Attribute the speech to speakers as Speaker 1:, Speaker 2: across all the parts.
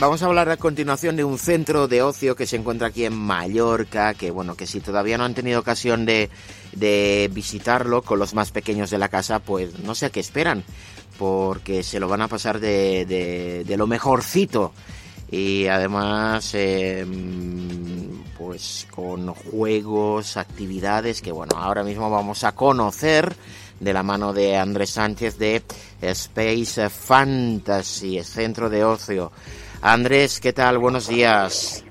Speaker 1: Vamos a hablar a continuación de un centro de ocio que se encuentra aquí en Mallorca, que bueno, que si todavía no han tenido ocasión de, visitarlo con los más pequeños de la casa, pues no sé a qué esperan, porque se lo van a pasar de, lo mejorcito. Y además, eh, pues con juegos, actividades que bueno, ahora mismo vamos a conocer de la mano de Andrés Sánchez de Space Fantasy, centro de ocio. Andrés, ¿qué tal? Buenos días.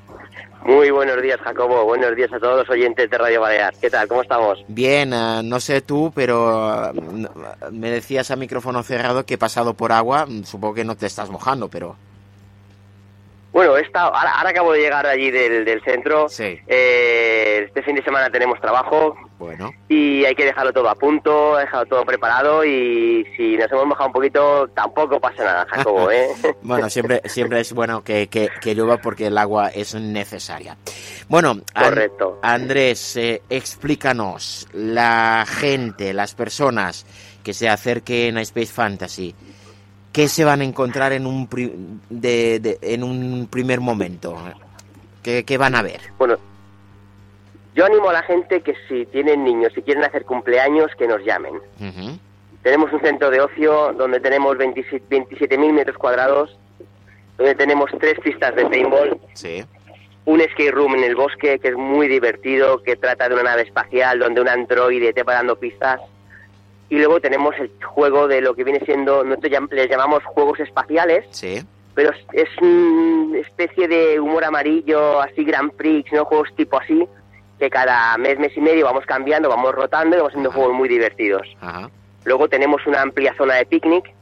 Speaker 2: Muy buenos días, Jacobo. Buenos días a todos los oyentes de Radio Balear. ¿Qué tal? ¿Cómo estamos?
Speaker 1: Bien, uh, no sé tú, pero uh, me decías a micrófono cerrado que he pasado por agua. Supongo que no te estás mojando, pero...
Speaker 2: Bueno, esta, ahora, ahora, acabo de llegar allí del, del centro.
Speaker 1: Sí.
Speaker 2: Eh, este fin de semana tenemos trabajo.
Speaker 1: Bueno.
Speaker 2: Y hay que dejarlo todo a punto, dejarlo todo preparado y si nos hemos mojado un poquito tampoco pasa nada, Jacobo, ¿eh?
Speaker 1: bueno, siempre, siempre es bueno que, que, que, llueva porque el agua es necesaria. Bueno,
Speaker 2: Correcto.
Speaker 1: An Andrés, eh, explícanos, la gente, las personas que se acerquen a Space Fantasy, ¿qué se van a encontrar en un, pri de, de, en un primer momento? ¿Qué, ¿Qué, van a ver?
Speaker 2: Bueno, yo animo a la gente que si tienen niños, si quieren hacer cumpleaños, que nos llamen.
Speaker 1: Uh -huh.
Speaker 2: Tenemos un centro de ocio donde tenemos 27.000 27 metros cuadrados, donde tenemos tres pistas de paintball,
Speaker 1: sí.
Speaker 2: un skate room en el bosque que es muy divertido, que trata de una nave espacial donde un androide te va dando pistas. Y luego tenemos el juego de lo que viene siendo, nosotros le llamamos juegos espaciales,
Speaker 1: sí.
Speaker 2: pero es, es una especie de humor amarillo, así Grand Prix, ¿no? juegos tipo así, que cada mes, mes y medio vamos cambiando, vamos rotando y vamos haciendo
Speaker 1: Ajá.
Speaker 2: juegos muy divertidos.
Speaker 1: Ajá.
Speaker 2: Luego tenemos una amplia zona de picnic,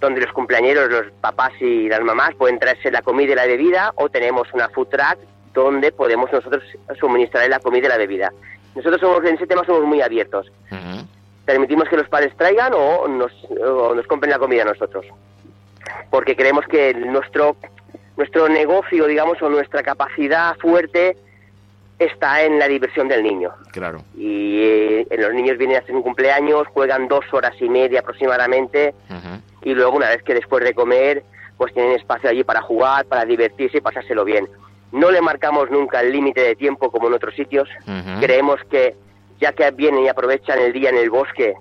Speaker 2: donde los cumpleañeros, los papás y las mamás pueden traerse la comida y la bebida, o tenemos una food truck donde podemos nosotros suministrar la comida y la bebida. Nosotros somos, en ese tema somos muy abiertos.
Speaker 1: Uh -huh.
Speaker 2: Permitimos que los padres traigan o nos, o nos compren la comida a nosotros. Porque creemos que nuestro, nuestro negocio, digamos, o nuestra capacidad fuerte está en la diversión del niño.
Speaker 1: Claro.
Speaker 2: Y eh, los niños vienen a hacer un cumpleaños, juegan dos horas y media aproximadamente,
Speaker 1: Uh -huh.
Speaker 2: y luego una vez que después de comer, pues tienen espacio allí para jugar, para divertirse y pasárselo bien. No le marcamos nunca el límite de tiempo como en otros sitios.
Speaker 1: Uh -huh.
Speaker 2: Creemos que ya que vienen y aprovechan el día en el bosque,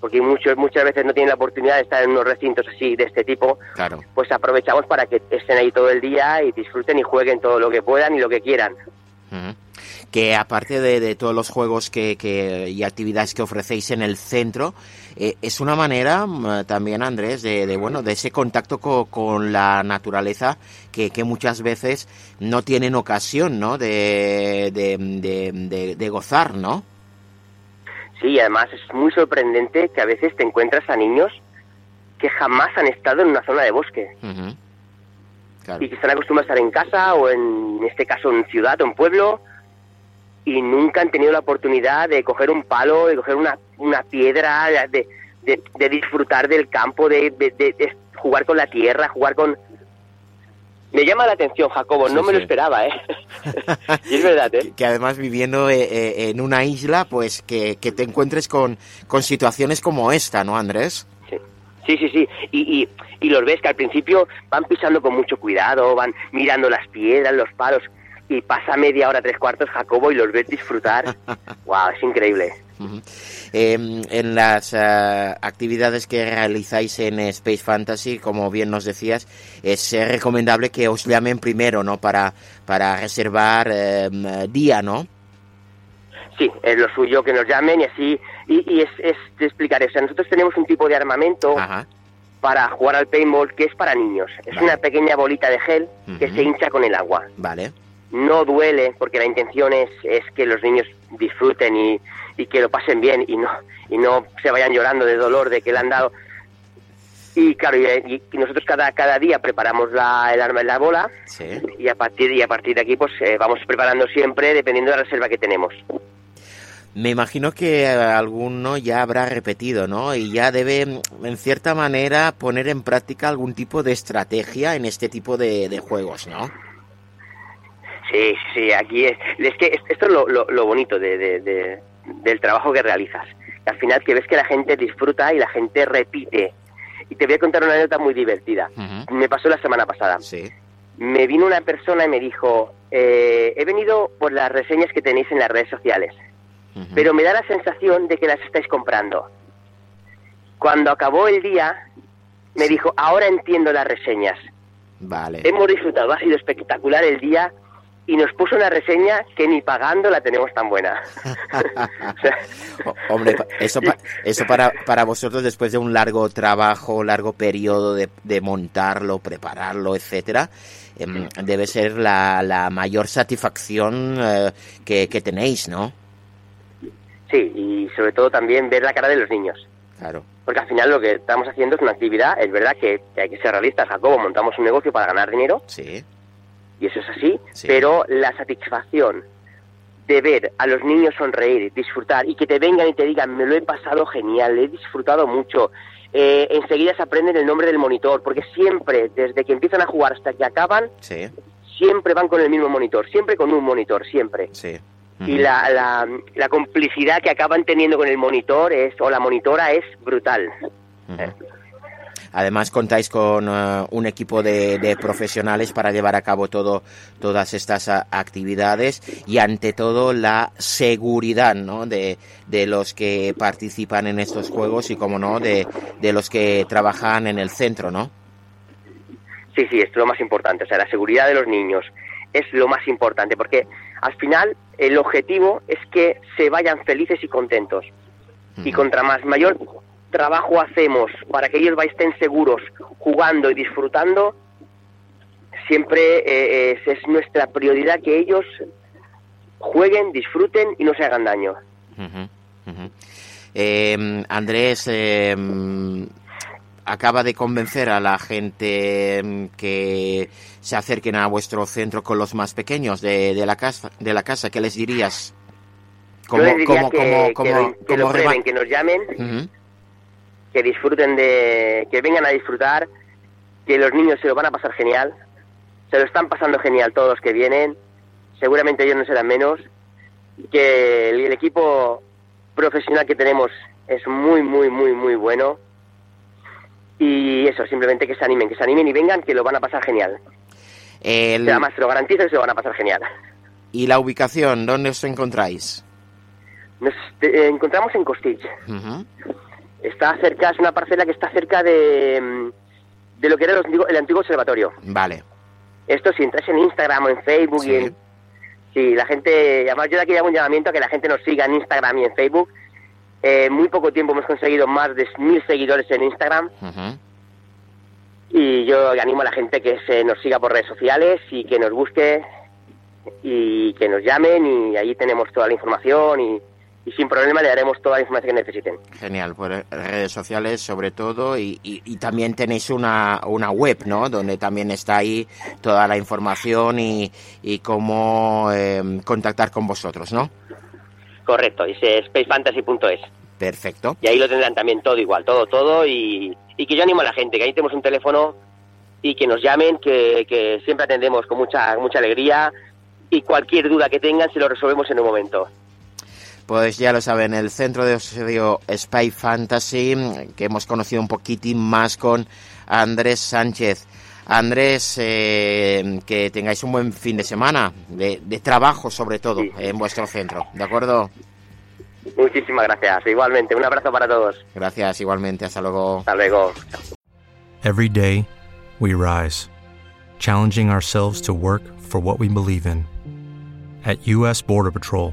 Speaker 2: porque muchos muchas veces no tienen la oportunidad de estar en unos recintos así de este tipo,
Speaker 1: Claro.
Speaker 2: pues aprovechamos para que estén ahí todo el día y disfruten y jueguen todo lo que puedan y lo que quieran.
Speaker 1: Uh -huh. Que aparte de, de, todos los juegos que, que, y actividades que ofrecéis en el centro, eh, es una manera mm, también, Andrés, de, de, bueno, de ese contacto co, con la naturaleza que, que, muchas veces no tienen ocasión, ¿no? De, de, de, gozar, ¿no?
Speaker 2: Sí, además es muy sorprendente que a veces te encuentras a niños que jamás han estado en una zona de bosque.
Speaker 1: Uh -huh. claro.
Speaker 2: Y que están acostumbrados a estar en casa o en, en este caso en ciudad o en pueblo y nunca han tenido la oportunidad de coger un palo, de coger una, una piedra, de, de, de disfrutar del campo, de, de, jugar con la tierra, jugar con... Me llama la atención, Jacobo,
Speaker 1: sí,
Speaker 2: no me
Speaker 1: sí.
Speaker 2: lo esperaba, ¿eh? y es verdad, ¿eh?
Speaker 1: Que, que además viviendo eh, eh, en una isla, pues que, que te encuentres con, con, situaciones como esta, ¿no, Andrés?
Speaker 2: Sí, sí, sí, sí. Y, y, y los ves que al principio van pisando con mucho cuidado, van mirando las piedras, los palos, y pasa media hora, tres cuartos Jacobo y los ves disfrutar. ¡Wow! Es increíble.
Speaker 1: Uh -huh. eh, en las uh, actividades que realizáis en Space Fantasy, como bien nos decías, es eh, recomendable que os llamen primero, ¿no? Para, para reservar eh, día, ¿no?
Speaker 2: Sí, es lo suyo que nos llamen y así. Y, y es, es te explicaré. O sea, nosotros tenemos un tipo de armamento
Speaker 1: Ajá.
Speaker 2: para jugar al paintball que es para niños. Es
Speaker 1: Vale.
Speaker 2: una pequeña bolita de gel
Speaker 1: Uh -huh.
Speaker 2: que se hincha con el agua.
Speaker 1: Vale.
Speaker 2: No duele porque la intención es, es que los niños disfruten y, y, que lo pasen bien y no y no se vayan llorando de dolor de que le han dado Y claro, y, y nosotros cada, cada día preparamos la, el arma en la bola
Speaker 1: Sí.
Speaker 2: y a partir, y a partir de aquí pues eh, vamos preparando siempre dependiendo de la reserva que tenemos.
Speaker 1: Me imagino que alguno ya habrá repetido, ¿no? Y ya debe, en cierta manera, poner en práctica algún tipo de estrategia en este tipo de, de juegos, ¿no?
Speaker 2: Sí, sí, aquí es, es que es- esto es lo, lo, lo bonito de, de- de- del trabajo que realizas. Al final que ves que la gente disfruta y la gente repite. Y te voy a contar una anécdota muy divertida. Me pasó la semana pasada.
Speaker 1: Sí.
Speaker 2: Me vino una persona y me dijo, eh, he venido por las reseñas que tenéis en las redes sociales, pero me da la sensación de que las estáis comprando. Cuando acabó el día, me dijo, ahora entiendo las reseñas.
Speaker 1: Vale.
Speaker 2: Hemos disfrutado, ha sido espectacular el día y nos puso una reseña que ni pagando la tenemos tan buena. O sea,
Speaker 1: O- Hombre, eso, pa- eso para, para vosotros después de un largo trabajo, largo periodo de, de montarlo, prepararlo, etcétera, em, debe ser la, la mayor satisfacción eh, que, que tenéis, ¿no?
Speaker 2: sí, y sobre todo también ver la cara de los niños.
Speaker 1: Claro.
Speaker 2: Porque al final lo que estamos haciendo es una actividad, es verdad que, que hay que ser realistas, Jacobo, montamos un negocio para ganar dinero,
Speaker 1: Sí.
Speaker 2: Y eso es así,
Speaker 1: Sí.
Speaker 2: pero la satisfacción de ver a los niños sonreír, disfrutar y que te vengan y te digan, me lo he pasado genial, he disfrutado mucho, eh, enseguida se aprenden el nombre del monitor, porque siempre, desde que empiezan a jugar hasta que acaban,
Speaker 1: Sí.
Speaker 2: siempre van con el mismo monitor, siempre con un monitor, siempre.
Speaker 1: Sí.
Speaker 2: Y la, la, la complicidad que acaban teniendo con el monitor es, o la monitora es brutal.
Speaker 1: Además contáis con eh, un equipo de, de profesionales para llevar a cabo todo, todas estas a- actividades y ante todo la seguridad ¿no? de, de los que participan en estos juegos y como no de, de los que trabajan en el centro, ¿no?
Speaker 2: Sí, sí, esto es lo más importante. O sea, la seguridad de los niños es lo más importante, porque al final el objetivo es que se vayan felices y contentos. Y contra más mayor trabajo hacemos para que ellos estén seguros, jugando y disfrutando, siempre eh, es, es nuestra prioridad que ellos jueguen, disfruten y no se hagan daño.
Speaker 1: Eh, Andrés eh, acaba de convencer a la gente mm, que se acerquen a vuestro centro con los más pequeños de, de la casa. De la casa, ¿qué les dirías?
Speaker 2: Yo les diría
Speaker 1: cómo-
Speaker 2: que,
Speaker 1: cómo-
Speaker 2: que
Speaker 1: cómo-
Speaker 2: lo, que lo
Speaker 1: cómo rema-
Speaker 2: prueben, que nos llamen que disfruten de, que vengan a disfrutar, que los niños se lo van a pasar genial, se lo están pasando genial todos los que vienen, seguramente ellos no serán menos, que el, el equipo profesional que tenemos es muy, muy, muy, muy bueno y eso, simplemente que se animen, que se animen y vengan, que lo van a pasar genial.
Speaker 1: el-
Speaker 2: Además, te lo garantizo que se lo van a pasar genial.
Speaker 1: ¿Y la ubicación? ¿Dónde os encontráis?
Speaker 2: Nos eh, encontramos en Costich. Está cerca, es una parcela que está cerca de, mm, de lo que era los antiguo- el antiguo observatorio.
Speaker 1: Vale.
Speaker 2: Esto si entras en Instagram o en Facebook
Speaker 1: Sí.
Speaker 2: y en... Sí, la gente... Además yo de aquí hago un llamamiento a que la gente nos siga en Instagram y en Facebook. Eh, en muy poco tiempo hemos conseguido más de mil seguidores en Instagram y yo animo a la gente que se nos siga por redes sociales y que nos busque y que nos llamen y ahí tenemos toda la información y, y sin problema le daremos toda la información que necesiten.
Speaker 1: Genial, por redes sociales sobre todo y, y- y también tenéis una, una web, ¿no? Donde también está ahí toda la información y, y cómo eh, contactar con vosotros, ¿no?
Speaker 2: Correcto, es eh, spacefantasy.es.
Speaker 1: Perfecto.
Speaker 2: Y ahí lo tendrán también todo igual, todo, todo. Y, y que yo animo a la gente, que ahí tenemos un teléfono y que nos llamen, que, que siempre atendemos con mucha, mucha alegría. Y cualquier duda que tengan se lo resolvemos en un momento.
Speaker 1: Pues ya lo saben, el centro de ocio Spy Fantasy, que hemos conocido un poquitín más con Andrés Sánchez. Andrés, eh, que tengáis un buen fin de semana, de, de trabajo sobre todo,
Speaker 2: Sí.
Speaker 1: en vuestro centro, ¿de acuerdo?
Speaker 2: Muchísimas gracias. Igualmente, un abrazo para todos.
Speaker 1: Gracias igualmente, hasta luego.
Speaker 2: Hasta luego.
Speaker 3: Every day, we rise, challenging ourselves to work for what we believe in. At U.S. Border Patrol,